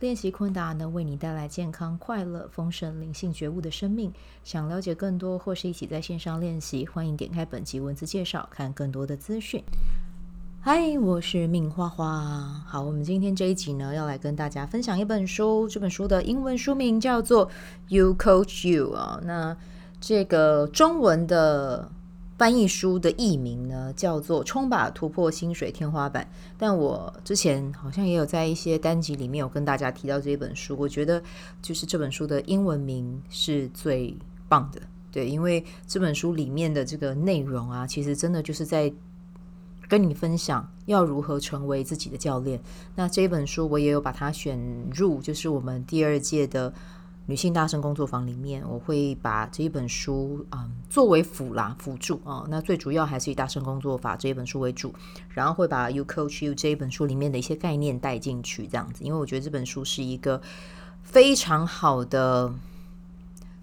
练习昆达能为你带来健康、快乐、丰盛、灵性觉悟的生命。想了解更多或是一起在线上练习，欢迎点开本集文字介绍，看更多的资讯。嗨，我是命花花。好，我们今天这一集呢，要来跟大家分享一本书。这本书的英文书名叫做《You Coach You》啊。那这个中文的。翻译书的译名呢，叫做《冲吧突破薪水天花板》。但我之前好像也有在一些单集里面有跟大家提到这一本书。我觉得就是这本书的英文名是最棒的，对，因为这本书里面的这个内容啊，其实真的就是在跟你分享要如何成为自己的教练。那这本书我也有把它选入，就是我们第二届的。女性大声工作坊里面，我会把这一本书啊、作为辅啦辅助啊，那最主要还是以大声工作法这一本书为主，然后会把 You Coach You 这一本书里面的一些概念带进去，这样子，因为我觉得这本书是一个非常好的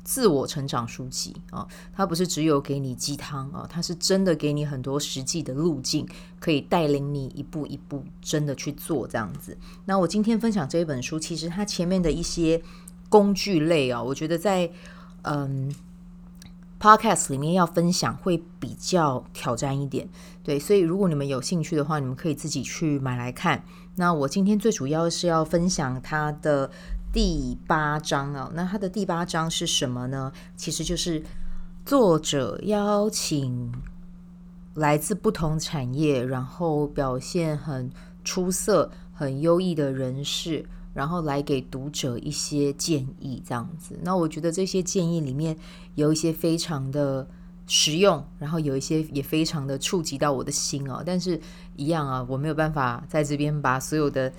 自我成长书籍啊，它不是只有给你鸡汤啊，它是真的给你很多实际的路径，可以带领你一步一步真的去做这样子。那我今天分享这一本书，其实它前面的一些。工具类啊，我觉得在嗯，Podcast 里面要分享会比较挑战一点，对，所以如果你们有兴趣的话，你们可以自己去买来看。那我今天最主要是要分享它的第八章啊，那它的第八章是什么呢？其实就是作者邀请来自不同产业，然后表现很出色、很优异的人士。然后来给读者一些建议，这样子。那我觉得这些建议里面有一些非常的实用，然后有一些也非常的触及到我的心哦。但是，一样啊，我没有办法在这边把所有的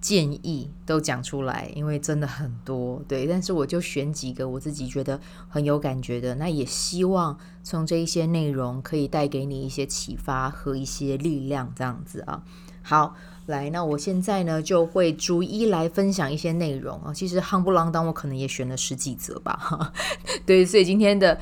建议都讲出来，因为真的很多。对，但是我就选几个我自己觉得很有感觉的。那也希望从这一些内容可以带给你一些启发和一些力量，这样子啊。好。来，那我现在呢就会逐一来分享一些内容啊。其实夯不啷当，我可能也选了十几则吧。对，所以今天的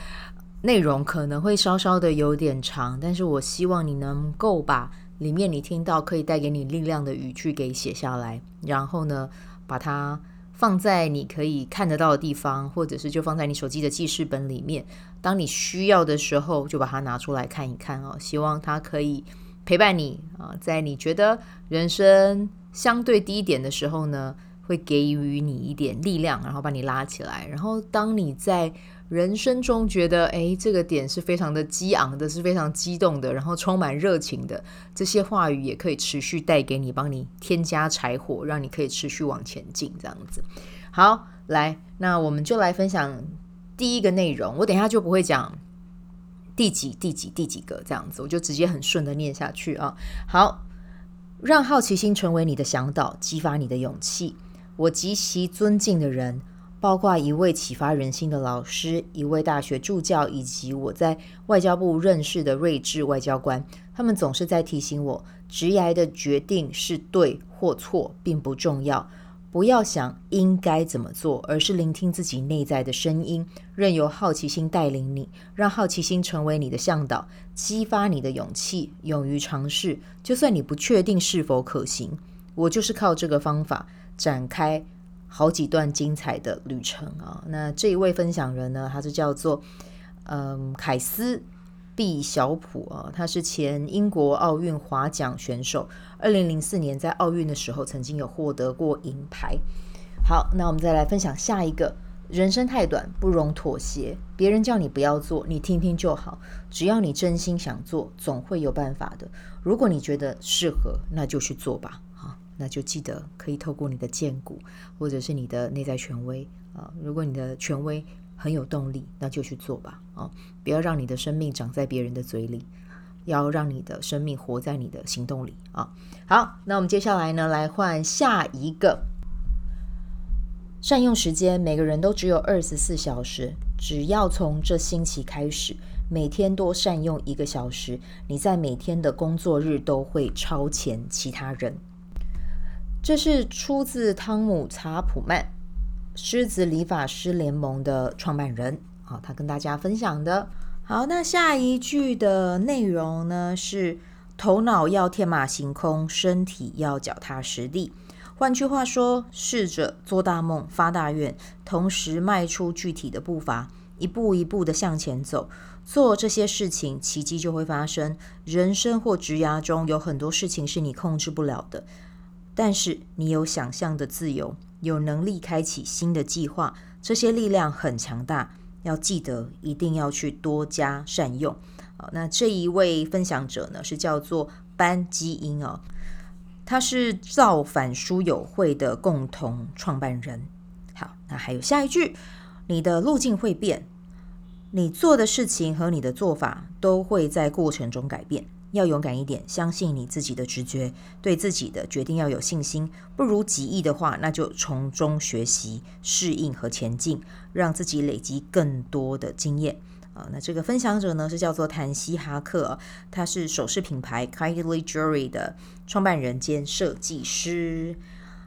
内容可能会稍稍的有点长，但是我希望你能够把里面你听到可以带给你力量的语句给写下来，然后呢把它放在你可以看得到的地方，或者是就放在你手机的记事本里面。当你需要的时候，就把它拿出来看一看哦。希望它可以。陪伴你啊，在你觉得人生相对低点的时候呢，会给予你一点力量，然后把你拉起来。然后当你在人生中觉得，哎，这个点是非常的激昂的，是非常激动的，然后充满热情的，这些话语也可以持续带给你，帮你添加柴火，让你可以持续往前进。这样子，好，来，那我们就来分享第一个内容。我等一下就不会讲。第几第几第几个这样子，我就直接很顺的念下去啊。好，让好奇心成为你的向导，激发你的勇气。我极其尊敬的人，包括一位启发人心的老师，一位大学助教，以及我在外交部认识的睿智外交官。他们总是在提醒我，职涯的决定是对或错，并不重要。不要想应该怎么做，而是聆听自己内在的声音，任由好奇心带领你，让好奇心成为你的向导，激发你的勇气，勇于尝试。就算你不确定是否可行，我就是靠这个方法展开好几段精彩的旅程啊！那这一位分享人呢，他是叫做嗯凯斯。毕小普啊，他是前英国奥运划桨选手，二零零四年在奥运的时候曾经有获得过银牌。好，那我们再来分享下一个。人生太短，不容妥协。别人叫你不要做，你听听就好。只要你真心想做，总会有办法的。如果你觉得适合，那就去做吧。啊，那就记得可以透过你的荐骨，或者是你的内在权威啊。如果你的权威。很有动力，那就去做吧啊！不要让你的生命长在别人的嘴里，要让你的生命活在你的行动里啊！好，那我们接下来呢，来换下一个。善用时间，每个人都只有二十四小时，只要从这星期开始，每天多善用一个小时，你在每天的工作日都会超前其他人。这是出自汤姆·查普曼，狮子理发师联盟的创办人啊，他跟大家分享的。好，那下一句的内容呢是：头脑要天马行空，身体要脚踏实地。换句话说，试着做大梦、发大愿，同时迈出具体的步伐，一步一步的向前走。做这些事情，奇迹就会发生。人生或职涯中有很多事情是你控制不了的，但是你有想象的自由，有能力开启新的计划。这些力量很强大，要记得一定要去多加善用。好，那这一位分享者呢，是叫做班基因哦，他是造反书友会的共同创办人。好，那还有下一句，你的路径会变。你做的事情和你的做法都会在过程中改变。要勇敢一点，相信你自己的直觉，对自己的决定要有信心。不如己意的话，那就从中学习、适应和前进，让自己累积更多的经验。啊，那这个分享者呢是叫做谭西哈克，他是首饰品牌 Kylie Jewelry 的创办人兼设计师。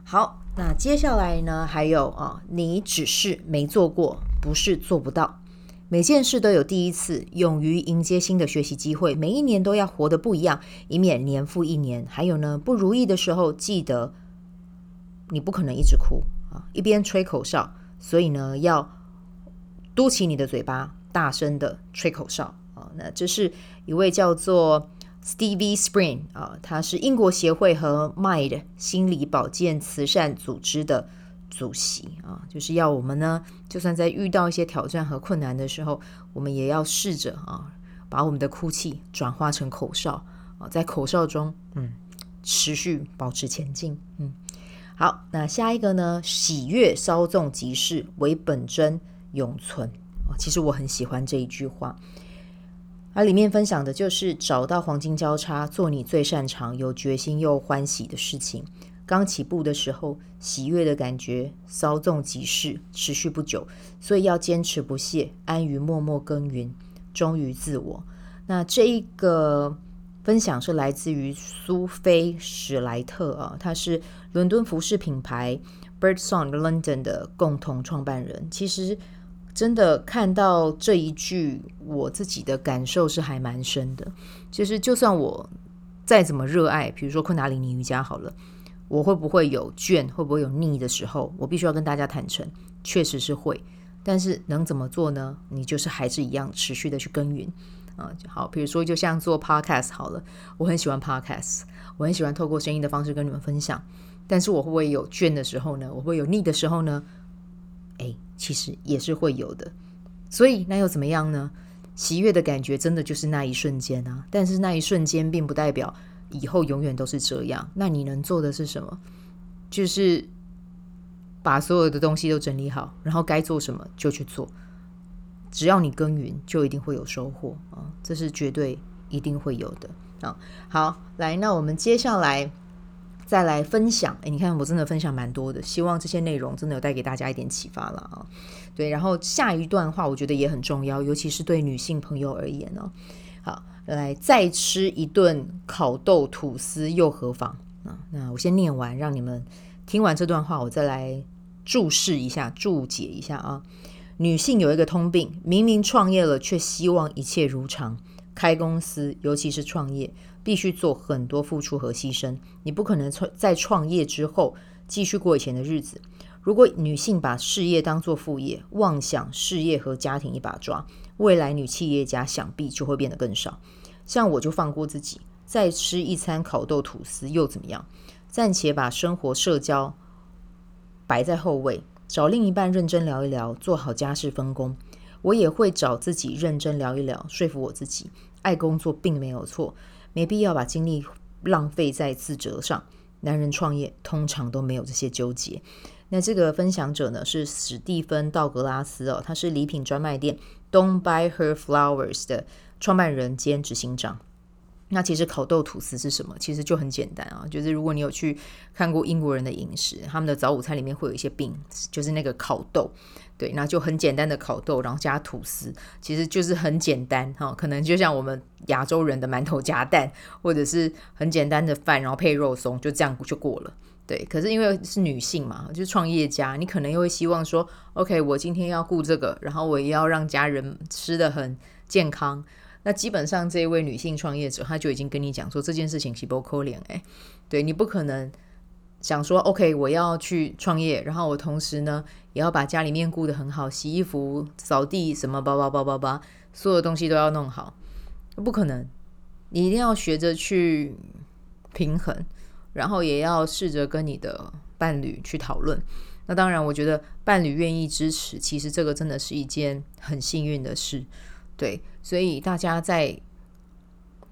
好，那接下来呢还有啊，你只是没做过，不是做不到。每件事都有第一次，勇于迎接新的学习机会。每一年都要活得不一样，以免年复一年。还有呢，不如意的时候，记得你不可能一直哭啊，一边吹口哨。所以呢，要嘟起你的嘴巴，大声的吹口哨啊。那这是一位叫做 Stevie Spring 啊，他是英国协会和 Mind 心理保健慈善组织的。主席啊，就是要我们呢，就算在遇到一些挑战和困难的时候，我们也要试着啊，把我们的哭泣转化成口哨啊，在口哨中，嗯，持续保持前进，嗯，好，那下一个呢，喜悦稍纵即逝，为本真永存啊。其实我很喜欢这一句话，而里面分享的就是找到黄金交叉，做你最擅长、有决心又欢喜的事情。刚起步的时候，喜悦的感觉稍纵即逝，持续不久，所以要坚持不懈，安于默默耕耘，忠于自我。那这一个分享是来自于苏菲史莱特啊，他是伦敦服饰品牌 Birdsong London 的共同创办人。其实真的看到这一句，我自己的感受是还蛮深的。就是就算我再怎么热爱，比如说昆达里尼瑜伽好了。我会不会有倦，会不会有腻的时候？我必须要跟大家坦诚，确实是会。但是能怎么做呢？你就是还是一样持续的去耕耘啊。好，比如说就像做 podcast 好了，我很喜欢 podcast，我很喜欢透过声音的方式跟你们分享。但是我会不会有倦的时候呢？我会有腻的时候呢？哎，其实也是会有的。所以那又怎么样呢？喜悦的感觉真的就是那一瞬间啊。但是那一瞬间并不代表。以后永远都是这样，那你能做的是什么？就是把所有的东西都整理好，然后该做什么就去做。只要你耕耘，就一定会有收获啊！这是绝对一定会有的啊！好，来，那我们接下来再来分享。诶，你看我真的分享蛮多的，希望这些内容真的有带给大家一点启发了啊！对，然后下一段话我觉得也很重要，尤其是对女性朋友而言呢。好。来，再吃一顿烤豆吐司又何妨啊？那我先念完，让你们听完这段话，我再来注释一下、注解一下啊。女性有一个通病，明明创业了，却希望一切如常。开公司，尤其是创业，必须做很多付出和牺牲。你不可能创在创业之后继续过以前的日子。如果女性把事业当作副业，妄想事业和家庭一把抓，未来女企业家想必就会变得更少。像我就放过自己，再吃一餐烤豆吐司又怎么样？暂且把生活社交摆在后位，找另一半认真聊一聊，做好家事分工。我也会找自己认真聊一聊，说服我自己，爱工作并没有错，没必要把精力浪费在自责上。男人创业通常都没有这些纠结。那这个分享者呢，是史蒂芬·道格拉斯哦，他是礼品专卖店 Don't Buy Her Flowers 的创办人兼执行长。那其实烤豆吐司是什么？其实就很简单啊，就是如果你有去看过英国人的饮食，他们的早午餐里面会有一些饼就是那个烤豆，对，那就很简单的烤豆，然后加吐司，其实就是很简单哈，可能就像我们亚洲人的馒头夹蛋，或者是很简单的饭，然后配肉松，就这样就过了。对，可是因为是女性嘛，就是创业家，你可能又会希望说，OK，我今天要顾这个，然后我也要让家人吃得很健康。那基本上这一位女性创业者，她就已经跟你讲说这件事情是不可能诶，对，你不可能想说 OK，我要去创业，然后我同时呢也要把家里面顾得很好，洗衣服、扫地什么叭叭叭叭叭，所有东西都要弄好，不可能。你一定要学着去平衡，然后也要试着跟你的伴侣去讨论。那当然，我觉得伴侣愿意支持，其实这个真的是一件很幸运的事。对，所以大家在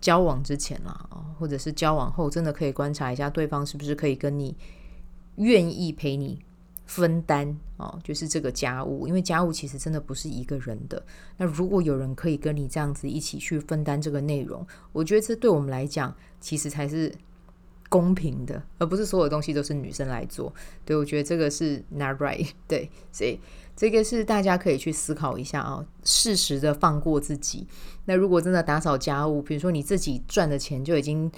交往之前啦，或者是交往后，真的可以观察一下对方是不是可以跟你愿意陪你分担哦，就是这个家务，因为家务其实真的不是一个人的。那如果有人可以跟你这样子一起去分担这个内容，我觉得这对我们来讲，其实才是公平的，而不是所有东西都是女生来做。对，我觉得这个是 not right。对，所以。这个是大家可以去思考一下啊、哦，适时的放过自己。那如果真的打扫家务，比如说你自己赚的钱就已经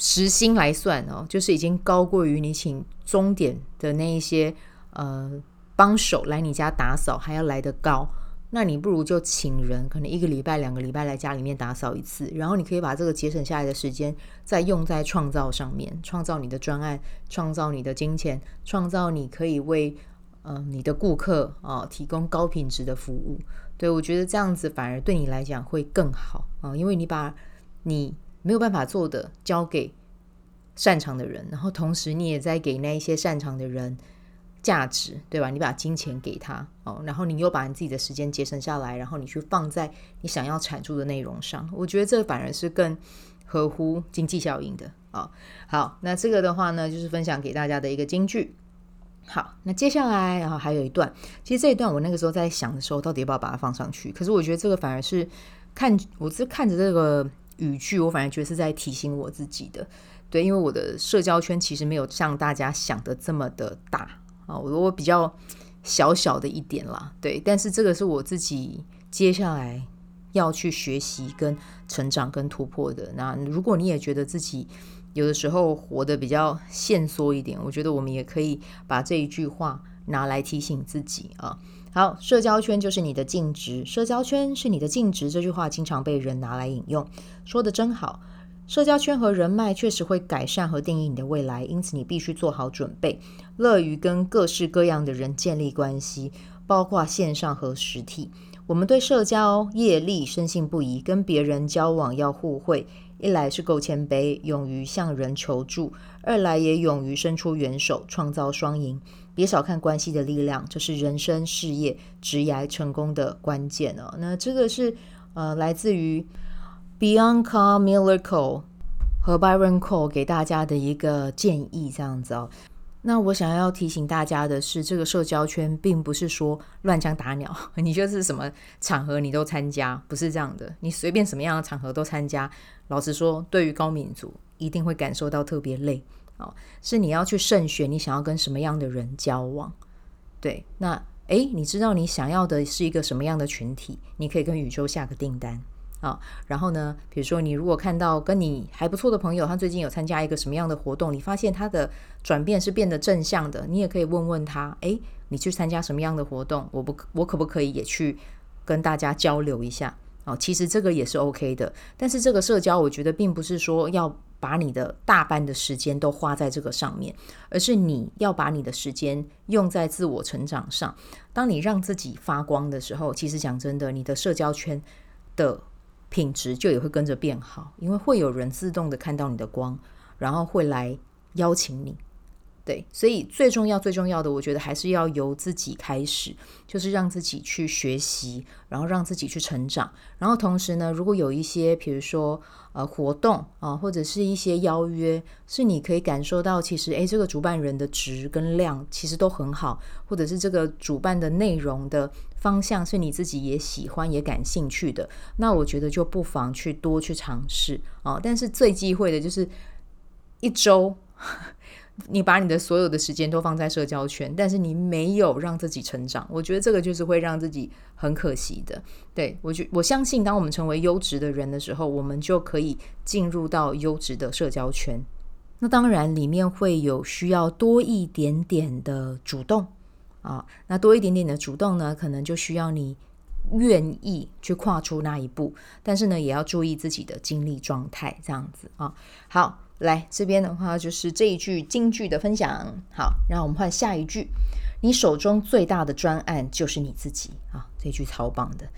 时薪来算哦，就是已经高过于你请钟点的那一些呃帮手来你家打扫还要来得高，那你不如就请人，可能一个礼拜、两个礼拜来家里面打扫一次，然后你可以把这个节省下来的时间再用在创造上面，创造你的专案，创造你的金钱，创造你可以为。嗯、呃，你的顾客啊、提供高品质的服务，对，我觉得这样子反而对你来讲会更好啊、因为你把你没有办法做的交给擅长的人，然后同时你也在给那一些擅长的人价值，对吧？你把金钱给他哦、然后你又把你自己的时间节省下来，然后你去放在你想要产出的内容上，我觉得这反而是更合乎经济效应的啊、好，那这个的话呢，就是分享给大家的一个金句。好，那接下来然后还有一段，其实这一段我那个时候在想的时候，到底要不要把它放上去？可是我觉得这个反而是看，我是看着这个语句，我反而觉得是在提醒我自己的。对，因为我的社交圈其实没有像大家想的这么的大啊，我我比较小小的一点啦。对，但是这个是我自己接下来要去学习、跟成长、跟突破的。那如果你也觉得自己，有的时候活得比较限缩一点，我觉得我们也可以把这一句话拿来提醒自己啊。好，社交圈就是你的净值，社交圈是你的净值。这句话经常被人拿来引用，说的真好。社交圈和人脉确实会改善和定义你的未来，因此你必须做好准备，乐于跟各式各样的人建立关系，包括线上和实体。我们对社交业力深信不疑，跟别人交往要互惠。一来是够谦卑，勇于向人求助；二来也勇于伸出援手，创造双赢。别小看关系的力量，这是人生、事业、职业成功的关键哦。那这个是呃，来自于 Bianca Miller Cole 和 Byron Cole 给大家的一个建议，这样子哦。那我想要提醒大家的是，这个社交圈并不是说乱枪打鸟，你就是什么场合你都参加，不是这样的。你随便什么样的场合都参加，老实说，对于高敏族一定会感受到特别累哦。是你要去慎选你想要跟什么样的人交往。对，那诶，你知道你想要的是一个什么样的群体，你可以跟宇宙下个订单。啊、然后呢，比如说你如果看到跟你还不错的朋友，他最近有参加一个什么样的活动，你发现他的转变是变得正向的，你也可以问问他，诶，你去参加什么样的活动？我不，我可不可以也去跟大家交流一下？哦，其实这个也是 OK 的。但是这个社交，我觉得并不是说要把你的大半的时间都花在这个上面，而是你要把你的时间用在自我成长上。当你让自己发光的时候，其实讲真的，你的社交圈的。品质就也会跟着变好，因为会有人自动的看到你的光，然后会来邀请你对，所以最重要、最重要的，我觉得还是要由自己开始，就是让自己去学习，然后让自己去成长。然后同时呢，如果有一些，比如说呃活动啊，或者是一些邀约，是你可以感受到，其实诶，这个主办人的值跟量其实都很好，或者是这个主办的内容的方向是你自己也喜欢、也感兴趣的，那我觉得就不妨去多去尝试啊。但是最忌讳的就是一周。你把你的所有的时间都放在社交圈，但是你没有让自己成长，我觉得这个就是会让自己很可惜的。对，我觉我相信，当我们成为优质的人的时候，我们就可以进入到优质的社交圈。那当然，里面会有需要多一点点的主动啊，那多一点点的主动呢，可能就需要你愿意去跨出那一步，但是呢，也要注意自己的精力状态，这样子啊。好。来这边的话，就是这一句金句的分享。好，然后我们换下一句：你手中最大的专案就是你自己啊！这句超棒的。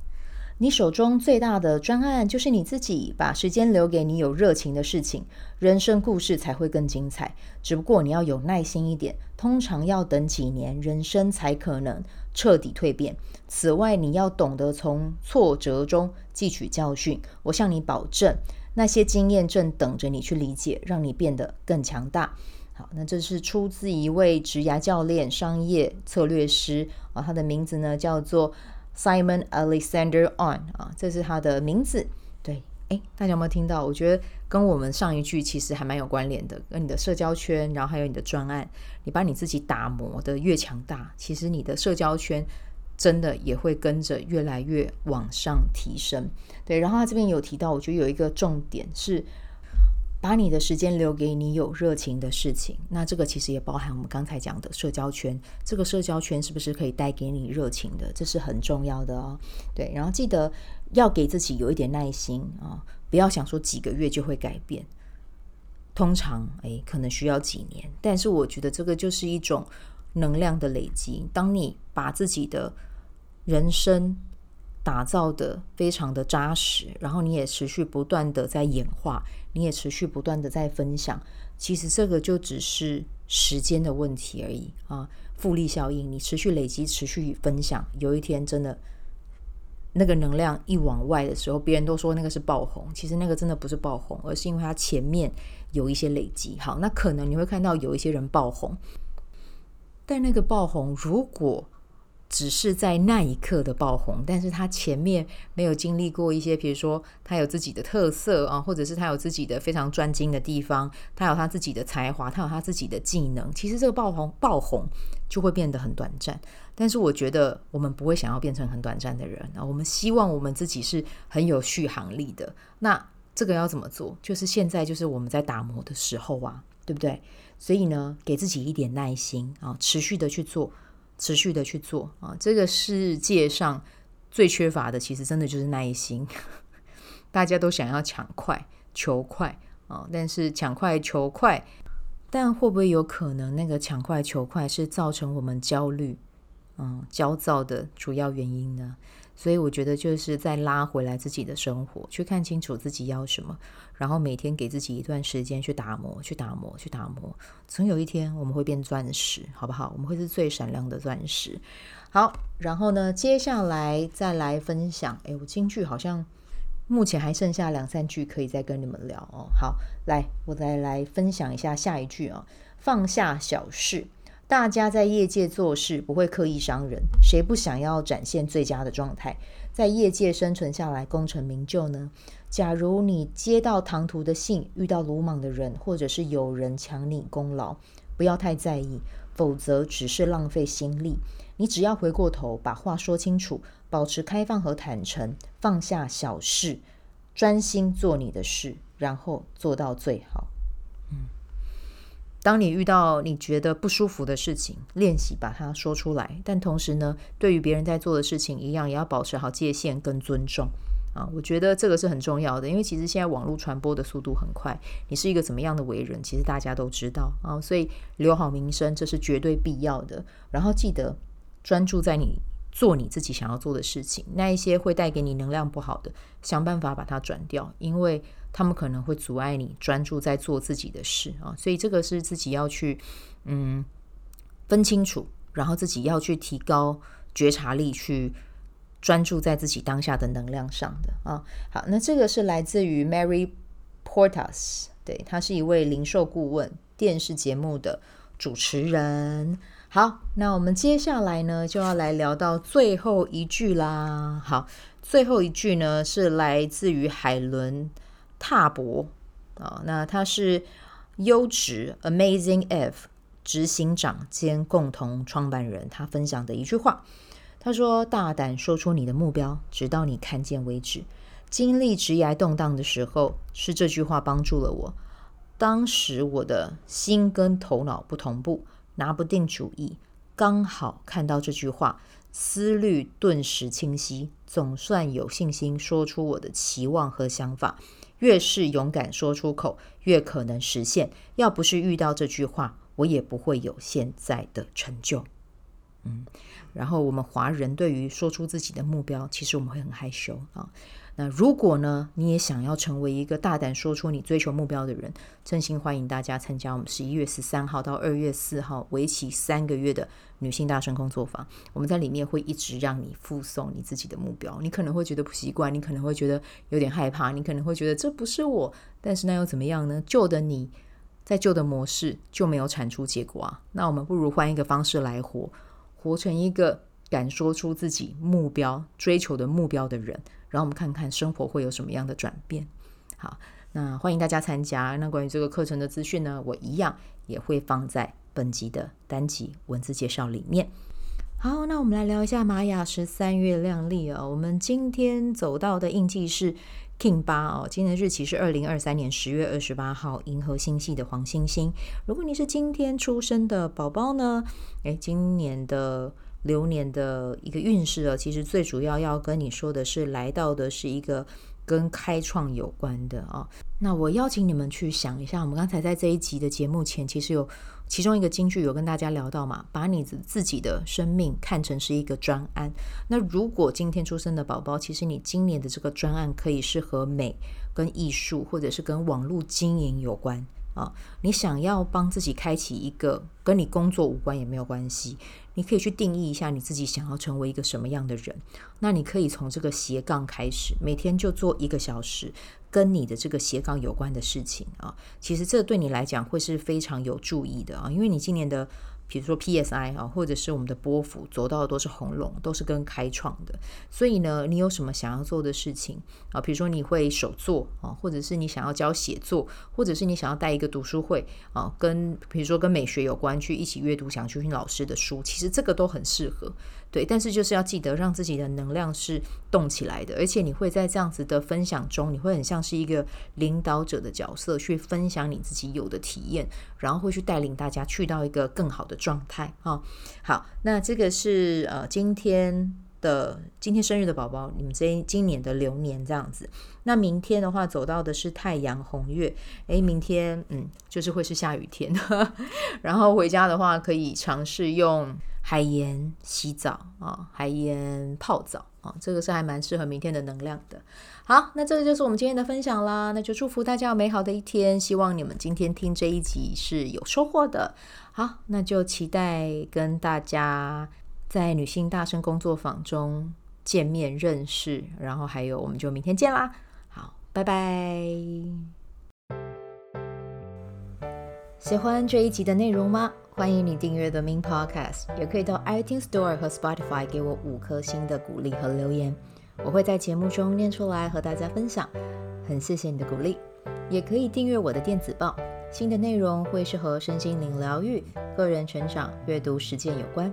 你手中最大的专案就是你自己，把时间留给你有热情的事情，人生故事才会更精彩。只不过你要有耐心一点，通常要等几年，人生才可能彻底蜕变。此外，你要懂得从挫折中汲取教训。我向你保证。那些经验正等着你去理解，让你变得更强大。好，那这是出自一位职涯教练、商业策略师啊，他的名字呢叫做 Simon Alexander On 啊，这是他的名字。对，诶，大家有没有听到？我觉得跟我们上一句其实还蛮有关联的，跟你的社交圈，然后还有你的专案，你把你自己打磨得越强大，其实你的社交圈。真的也会跟着越来越往上提升，对。然后他这边有提到，我觉得有一个重点是，把你的时间留给你有热情的事情。那这个其实也包含我们刚才讲的社交圈，这个社交圈是不是可以带给你热情的？这是很重要的哦。对，然后记得要给自己有一点耐心啊，不要想说几个月就会改变，通常诶可能需要几年。但是我觉得这个就是一种。能量的累积，当你把自己的人生打造的非常的扎实，然后你也持续不断的在演化，你也持续不断的在分享，其实这个就只是时间的问题而已啊！复利效应，你持续累积，持续分享，有一天真的那个能量一往外的时候，别人都说那个是爆红，其实那个真的不是爆红，而是因为它前面有一些累积。好，那可能你会看到有一些人爆红。但那个爆红，如果只是在那一刻的爆红，但是他前面没有经历过一些，比如说他有自己的特色啊，或者是他有自己的非常专精的地方，他有他自己的才华，他有他自己的技能，其实这个爆红爆红就会变得很短暂。但是我觉得我们不会想要变成很短暂的人啊，我们希望我们自己是很有续航力的。那这个要怎么做？就是现在就是我们在打磨的时候啊，对不对？所以呢，给自己一点耐心啊，持续的去做，持续的去做啊。这个世界上最缺乏的，其实真的就是耐心。大家都想要抢快、求快啊，但是抢快求快，但会不会有可能那个抢快求快是造成我们焦虑、嗯、焦躁的主要原因呢？所以我觉得就是再拉回来自己的生活，去看清楚自己要什么，然后每天给自己一段时间去打磨，去打磨，去打磨。总有一天我们会变钻石，好不好？我们会是最闪亮的钻石。好，然后呢，接下来再来分享。诶，我金句好像目前还剩下两三句可以再跟你们聊哦。好，来，我再来分享一下下一句啊，放下小事。大家在业界做事不会刻意伤人，谁不想要展现最佳的状态，在业界生存下来，功成名就呢？假如你接到唐突的信，遇到鲁莽的人，或者是有人抢你功劳，不要太在意，否则只是浪费心力。你只要回过头把话说清楚，保持开放和坦诚，放下小事，专心做你的事，然后做到最好。当你遇到你觉得不舒服的事情，练习把它说出来。但同时呢，对于别人在做的事情一样，也要保持好界限跟尊重啊。我觉得这个是很重要的，因为其实现在网络传播的速度很快，你是一个怎么样的为人，其实大家都知道啊。所以留好名声，这是绝对必要的。然后记得专注在你做你自己想要做的事情。那一些会带给你能量不好的，想办法把它转掉，因为他们可能会阻碍你专注在做自己的事啊。所以这个是自己要去嗯分清楚，然后自己要去提高觉察力，去专注在自己当下的能量上的啊。好，那这个是来自于 Mary Portas，对，他是一位零售顾问、电视节目的主持人。好，那我们接下来呢，就要来聊到最后一句啦。好，最后一句呢是来自于海伦踏博啊，那他是优质 Amazing F 执行长兼共同创办人，他分享的一句话，他说：“大胆说出你的目标，直到你看见为止。”经历职涯动荡的时候，是这句话帮助了我。当时我的心跟头脑不同步。拿不定主意，刚好看到这句话，思虑顿时清晰，总算有信心说出我的期望和想法。越是勇敢说出口，越可能实现。要不是遇到这句话，我也不会有现在的成就。嗯，然后我们华人对于说出自己的目标，其实我们会很害羞啊。那如果呢，你也想要成为一个大胆说出你追求目标的人，真心欢迎大家参加我们十一月十三号到二月四号为期三个月的女性大声工作坊。我们在里面会一直让你附送你自己的目标。你可能会觉得不习惯，你可能会觉得有点害怕，你可能会觉得这不是我。但是那又怎么样呢？旧的你在旧的模式就没有产出结果啊。那我们不如换一个方式来活。活成一个敢说出自己目标、追求的目标的人，然后我们看看生活会有什么样的转变。好，那欢迎大家参加。那关于这个课程的资讯呢，我一样也会放在本集的单集文字介绍里面。好，那我们来聊一下玛雅十三月亮历啊。我们今天走到的印记是 King 八哦，今天的日期是二零二三年十月二十八号，银河星系的黄星星。如果你是今天出生的宝宝呢，诶，今年的流年的一个运势啊，其实最主要要跟你说的是，来到的是一个跟开创有关的啊。那我邀请你们去想一下，我们刚才在这一集的节目前，其实有。其中一个金句有跟大家聊到嘛，把你的自己的生命看成是一个专案。那如果今天出生的宝宝，其实你今年的这个专案可以是和美、跟艺术，或者是跟网络经营有关啊。你想要帮自己开启一个跟你工作无关也没有关系，你可以去定义一下你自己想要成为一个什么样的人。那你可以从这个斜杠开始，每天就做一个小时。跟你的这个斜杠有关的事情啊，其实这对你来讲会是非常有注意的啊，因为你今年的。比如说 PSI 啊，或者是我们的波幅走到的都是红龙，都是跟开创的。所以呢，你有什么想要做的事情啊？比如说你会手作啊，或者是你想要教写作，或者是你想要带一个读书会啊，跟比如说跟美学有关，去一起阅读想去听老师的书，其实这个都很适合。对，但是就是要记得让自己的能量是动起来的，而且你会在这样子的分享中，你会很像是一个领导者的角色，去分享你自己有的体验，然后会去带领大家去到一个更好的状态啊。好，那这个是呃今天的今天生日的宝宝，你们这今年的流年这样子。那明天的话走到的是太阳红月，诶，明天嗯就是会是下雨天，然后回家的话可以尝试用。海盐洗澡啊，海盐泡澡啊，这个是还蛮适合明天的能量的。好，那这个就是我们今天的分享啦。那就祝福大家有美好的一天，希望你们今天听这一集是有收获的。好，那就期待跟大家在女性大声工作坊中见面认识，然后还有我们就明天见啦。好，拜拜。喜欢这一集的内容吗？欢迎你订阅 The Min Podcast，也可以到 iTunes Store 和 Spotify 给我五颗星的鼓励和留言，我会在节目中念出来和大家分享。很谢谢你的鼓励，也可以订阅我的电子报，新的内容会是和身心灵疗愈、个人成长、阅读实践有关。